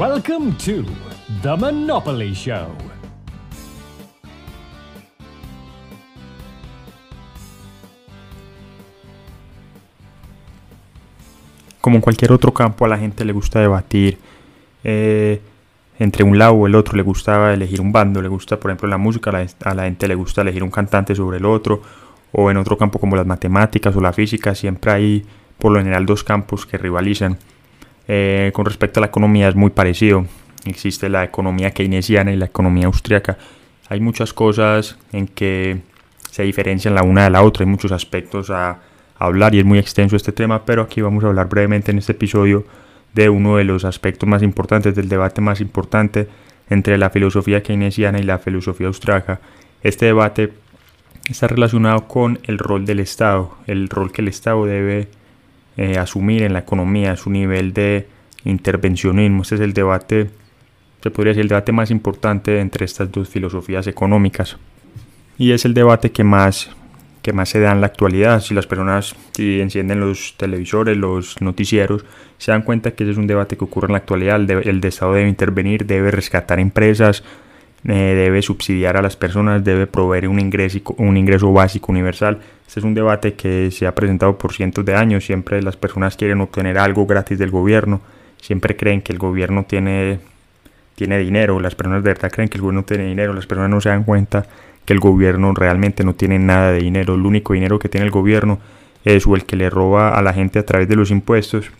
Welcome to The Monopoly Show. Como en cualquier otro campo, a la gente le gusta debatir eh, entre un lado o el otro. Le gusta elegir un bando, le gusta, por ejemplo, la música, a la, gente le gusta elegir un cantante sobre el otro. O en otro campo como las matemáticas o la física, siempre hay por lo general dos campos que rivalizan. Eh, con respecto a la economía es muy parecido. Existe la economía keynesiana y la economía austriaca. Hay muchas cosas en que se diferencian la una de la otra, hay muchos aspectos a, a hablar y es muy extenso este tema, pero aquí vamos a hablar brevemente en este episodio de uno de los aspectos más importantes, del debate más importante entre la filosofía keynesiana y la filosofía austriaca. Este debate está relacionado con el rol del Estado, el rol que el Estado debe eh, asumir en la economía, su nivel de intervencionismo. Este es el debate, se podría decir, el debate más importante entre estas dos filosofías económicas. Y es el debate que más, que más se da en la actualidad. Si las personas si encienden los televisores, los noticieros, se dan cuenta que ese es un debate que ocurre en la actualidad. El, de, el Estado debe intervenir, debe rescatar empresas, eh, debe subsidiar a las personas, debe proveer un ingreso, un ingreso básico universal. Este es un debate que se ha presentado por cientos de años. Siempre las personas quieren obtener algo gratis del gobierno. Siempre creen que el gobierno tiene, tiene dinero. Las personas de verdad creen que el gobierno tiene dinero. Las personas no se dan cuenta que el gobierno realmente no tiene nada de dinero. El único dinero que tiene el gobierno es o el que le roba a la gente a través de los impuestos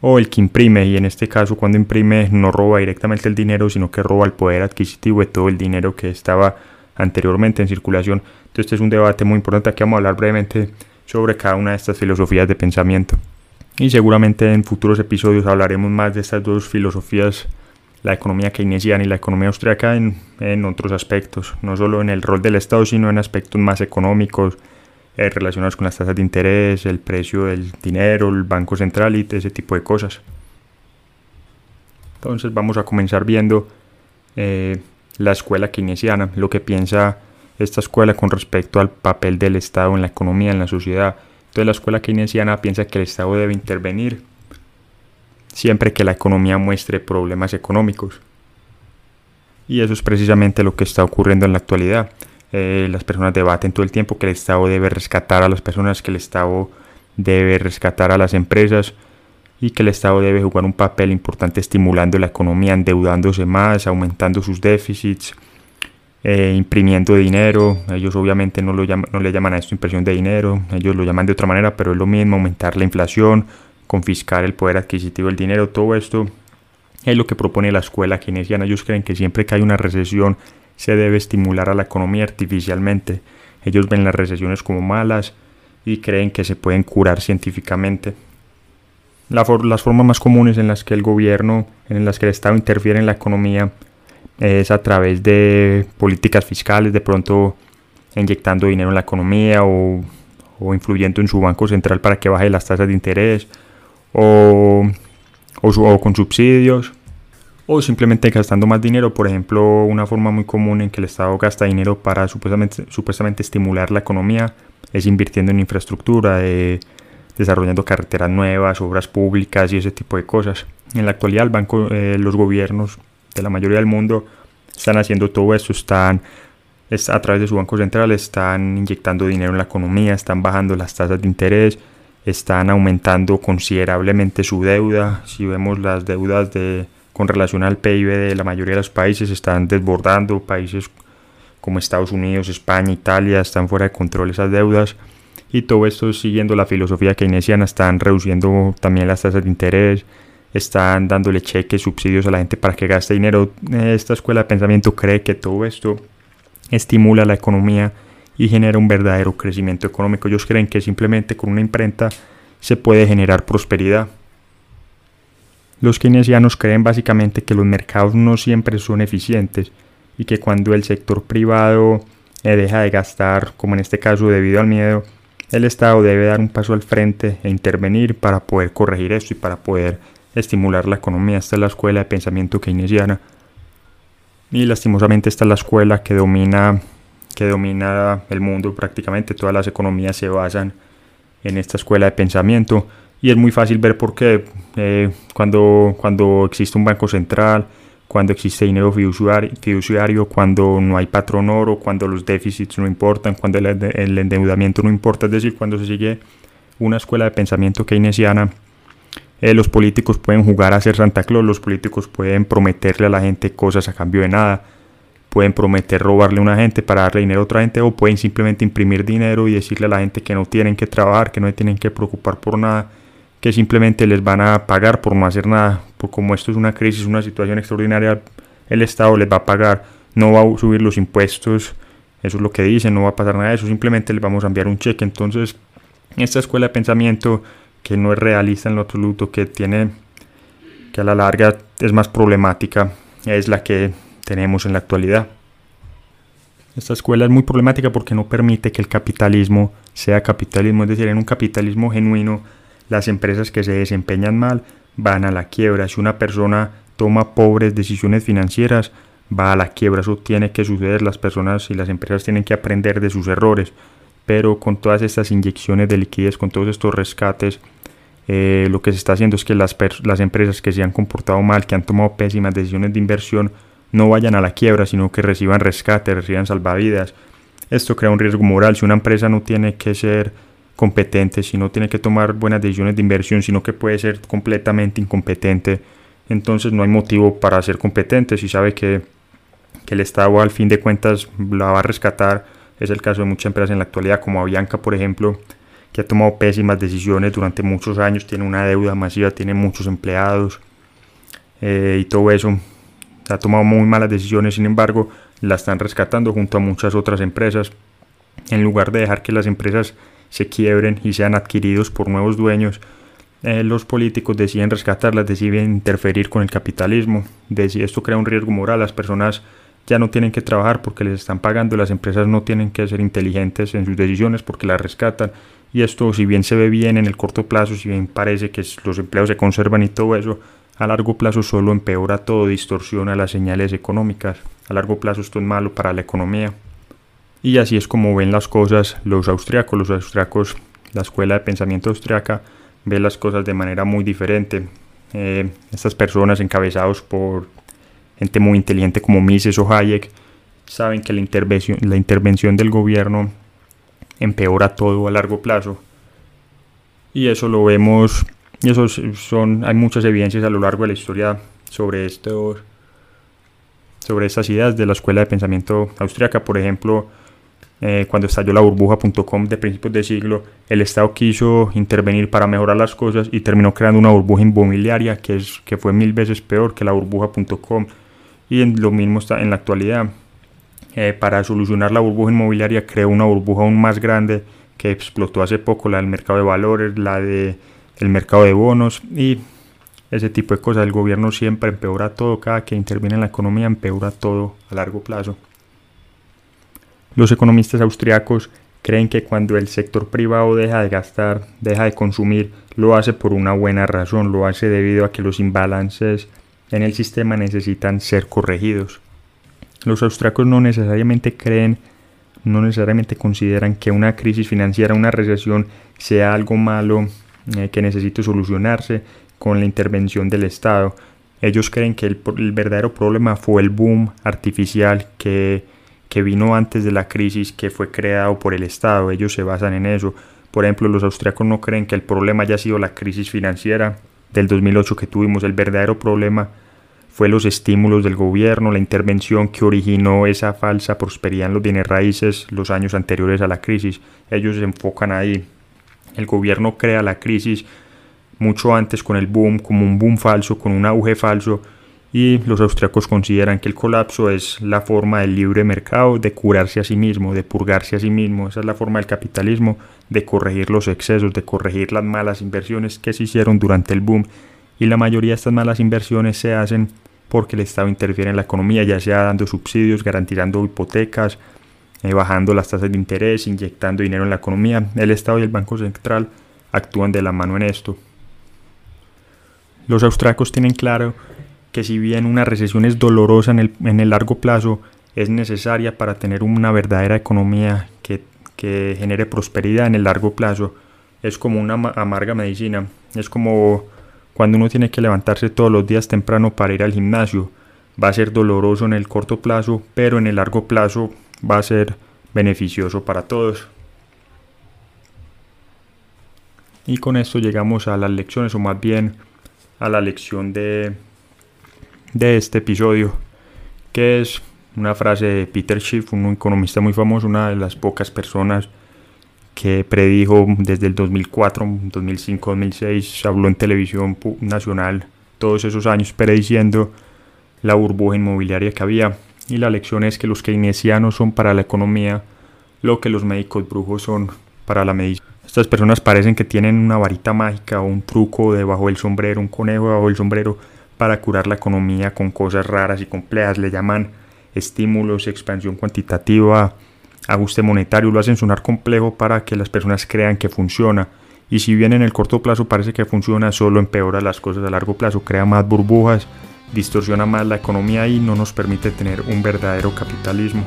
o el que imprime y en este caso cuando imprime no roba directamente el dinero sino que roba el poder adquisitivo de todo el dinero que estaba anteriormente en circulación. Entonces este es un debate muy importante, aquí vamos a hablar brevemente sobre cada una de estas filosofías de pensamiento. Y seguramente en futuros episodios hablaremos más de estas dos filosofías, la economía keynesiana y la economía austriaca en, en otros aspectos, no solo en el rol del Estado, sino en aspectos más económicos, eh, relacionados con las tasas de interés, el precio del dinero, el banco central y ese tipo de cosas. Entonces vamos a comenzar viendo eh, la escuela keynesiana, lo que piensa esta escuela con respecto al papel del Estado en la economía, en la sociedad. Entonces la escuela keynesiana piensa que el Estado debe intervenir siempre que la economía muestre problemas económicos. Y eso es precisamente lo que está ocurriendo en la actualidad. Eh, las personas debaten todo el tiempo que el Estado debe rescatar a las personas, que el Estado debe rescatar a las empresas y que el Estado debe jugar un papel importante estimulando la economía, endeudándose más, aumentando sus déficits, eh, imprimiendo dinero. Ellos obviamente no, lo llaman, no le llaman a esto impresión de dinero, ellos lo llaman de otra manera, pero es lo mismo, aumentar la inflación, confiscar el poder adquisitivo del dinero, todo esto es lo que propone la escuela keynesiana. Ellos creen que siempre que hay una recesión se debe estimular a la economía artificialmente. Ellos ven las recesiones como malas y creen que se pueden curar científicamente. las formas más comunes en las que el gobierno, en las que el Estado interfiere en la economía, es a través de políticas fiscales, de pronto inyectando dinero en la economía o, o influyendo en su banco central para que baje las tasas de interés o, o, o con subsidios o simplemente gastando más dinero. Por ejemplo, una forma muy común en que el Estado gasta dinero para supuestamente, supuestamente estimular la economía es invirtiendo en infraestructura, desarrollando carreteras nuevas, obras públicas y ese tipo de cosas. En la actualidad, eh, los gobiernos de la mayoría del mundo están haciendo todo esto, están a través de su banco central, están inyectando dinero en la economía, están bajando las tasas de interés, están aumentando considerablemente su deuda. Si vemos las deudas de con relación al PIB de la mayoría de los países están desbordando, países como Estados Unidos, España, Italia están fuera de control esas deudas y todo esto siguiendo la filosofía keynesiana, están reduciendo también las tasas de interés, están dándole cheques, subsidios a la gente para que gaste dinero. Esta escuela de pensamiento cree que todo esto estimula la economía y genera un verdadero crecimiento económico. Ellos creen que simplemente con una imprenta se puede generar prosperidad. Los keynesianos creen básicamente que los mercados no siempre son eficientes y que cuando el sector privado eh, deja de gastar, como en este caso debido al miedo, el Estado debe dar un paso al frente e intervenir para poder corregir esto y para poder estimular la economía. Esta es la escuela de pensamiento keynesiana. Y lastimosamente esta es la escuela que domina, que domina el mundo prácticamente. Todas las economías se basan en esta escuela de pensamiento. Y es muy fácil ver por qué. Eh, cuando, cuando existe un banco central, cuando existe dinero fiduciario, cuando no hay patrón oro, cuando los déficits no importan, cuando el, el endeudamiento no importa, es decir, cuando se sigue una escuela de pensamiento keynesiana, eh, los políticos pueden jugar a ser Santa Claus, los políticos pueden prometerle a la gente cosas a cambio de nada, pueden prometer robarle a una gente para darle dinero a otra gente o pueden simplemente imprimir dinero y decirle a la gente que no tienen que trabajar, que no tienen que preocupar por nada, que simplemente les van a pagar por no hacer nada. Pues como esto es una crisis, una situación extraordinaria, el Estado les va a pagar, no va a subir los impuestos, eso es lo que dicen, no va a pasar nada de eso, simplemente les vamos a enviar un cheque. Entonces, esta escuela de pensamiento que no es realista en lo absoluto, que tiene que a la larga es más problemática, es la que tenemos en la actualidad. Esta escuela es muy problemática porque no permite que el capitalismo sea capitalismo, es decir, en un capitalismo genuino las empresas que se desempeñan mal van a la quiebra. Si una persona toma pobres decisiones financieras, va a la quiebra. Eso tiene que suceder. Las personas y las empresas tienen que aprender de sus errores. Pero con todas estas inyecciones de liquidez, con todos estos rescates, eh, lo que se está haciendo es que las, las empresas que se han comportado mal, que han tomado pésimas decisiones de inversión, no vayan a la quiebra, sino que reciban rescate, reciban salvavidas. Esto crea un riesgo moral. Si una empresa no tiene que ser competente, si no tiene que tomar buenas decisiones de inversión, sino que puede ser completamente incompetente, entonces no hay motivo para ser competente. Si sabe que, el Estado al fin de cuentas la va a rescatar, es el caso de muchas empresas en la actualidad, como Avianca, por ejemplo, que ha tomado pésimas decisiones durante muchos años, tiene una deuda masiva, tiene muchos empleados eh, y todo eso. Ha tomado muy malas decisiones, sin embargo, la están rescatando junto a muchas otras empresas. En lugar de dejar que las empresas se quiebren y sean adquiridos por nuevos dueños, eh, los políticos deciden rescatarlas, deciden interferir con el capitalismo. Esto crea un riesgo moral, las personas ya no tienen que trabajar porque les están pagando, las empresas no tienen que ser inteligentes en sus decisiones porque las rescatan y esto, si bien se ve bien en el corto plazo, si bien parece que los empleos se conservan y todo eso, a largo plazo solo empeora todo, distorsiona las señales económicas. A largo plazo esto es malo para la economía. Y así es como ven las cosas los austriacos. Los austriacos, la escuela de pensamiento austriaca, ve las cosas de manera muy diferente. Eh, estas personas encabezados por gente muy inteligente como Mises o Hayek saben que la intervención, la intervención del gobierno empeora todo a largo plazo. Y eso lo vemos, y son, hay muchas evidencias a lo largo de la historia sobre esto, sobre estas ideas de la escuela de pensamiento austriaca. Por ejemplo, eh, cuando estalló la burbuja.com de principios de siglo, el Estado quiso intervenir para mejorar las cosas y terminó creando una burbuja inmobiliaria que, fue mil veces peor que la burbuja.com. Y en, lo mismo está en la actualidad. Eh, para solucionar la burbuja inmobiliaria creó una burbuja aún más grande que explotó hace poco, la del mercado de valores, la del el mercado de bonos y ese tipo de cosas. El gobierno siempre empeora todo, cada que interviene en la economía empeora todo a largo plazo. Los economistas austriacos creen que cuando el sector privado deja de gastar, deja de consumir, lo hace por una buena razón, lo hace debido a que los imbalances en el sistema necesitan ser corregidos. Los austriacos no necesariamente creen, no necesariamente consideran que una crisis financiera, una recesión, sea algo malo eh, que necesite solucionarse con la intervención del Estado. Ellos creen que el, verdadero problema fue el boom artificial que, que vino antes de la crisis que fue creado por el Estado. Ellos se basan en eso. Por ejemplo, los austriacos no creen que el problema haya sido la crisis financiera del 2008 que tuvimos. El verdadero problema fue los estímulos del gobierno, la intervención que originó esa falsa prosperidad en los bienes raíces los años anteriores a la crisis. Ellos se enfocan ahí. El gobierno crea la crisis mucho antes con el boom, como un boom falso, con un auge falso, y los austriacos consideran que el colapso es la forma del libre mercado de curarse a sí mismo, de purgarse a sí mismo. Esa es la forma del capitalismo de corregir los excesos, de corregir las malas inversiones que se hicieron durante el boom. Y la mayoría de estas malas inversiones se hacen porque el Estado interfiere en la economía, ya sea dando subsidios, garantizando hipotecas, eh, bajando las tasas de interés, inyectando dinero en la economía. El Estado y el Banco Central actúan de la mano en esto. Los austracos tienen claro que si bien una recesión es dolorosa en el, en el largo plazo, es necesaria para tener una verdadera economía que, que genere prosperidad en el largo plazo. Es como una amarga medicina. Es como cuando uno tiene que levantarse todos los días temprano para ir al gimnasio. Va a ser doloroso en el corto plazo, pero en el largo plazo va a ser beneficioso para todos. Y con esto llegamos a las lecciones, o más bien a la lección de, de este episodio, que es una frase de Peter Schiff, un economista muy famoso, una de las pocas personas que predijo desde el 2004, 2005, 2006, habló en televisión nacional todos esos años prediciendo la burbuja inmobiliaria que había. Y la lección es que los keynesianos son para la economía lo que los médicos brujos son para la medicina. Estas personas parecen que tienen una varita mágica o un truco debajo del sombrero, un conejo debajo del sombrero para curar la economía con cosas raras y complejas. Le llaman estímulos, expansión cuantitativa, ajuste monetario, lo hacen sonar complejo para que las personas crean que funciona. Y si bien en el corto plazo parece que funciona, solo empeora las cosas a largo plazo, crea más burbujas, distorsiona más la economía y no nos permite tener un verdadero capitalismo.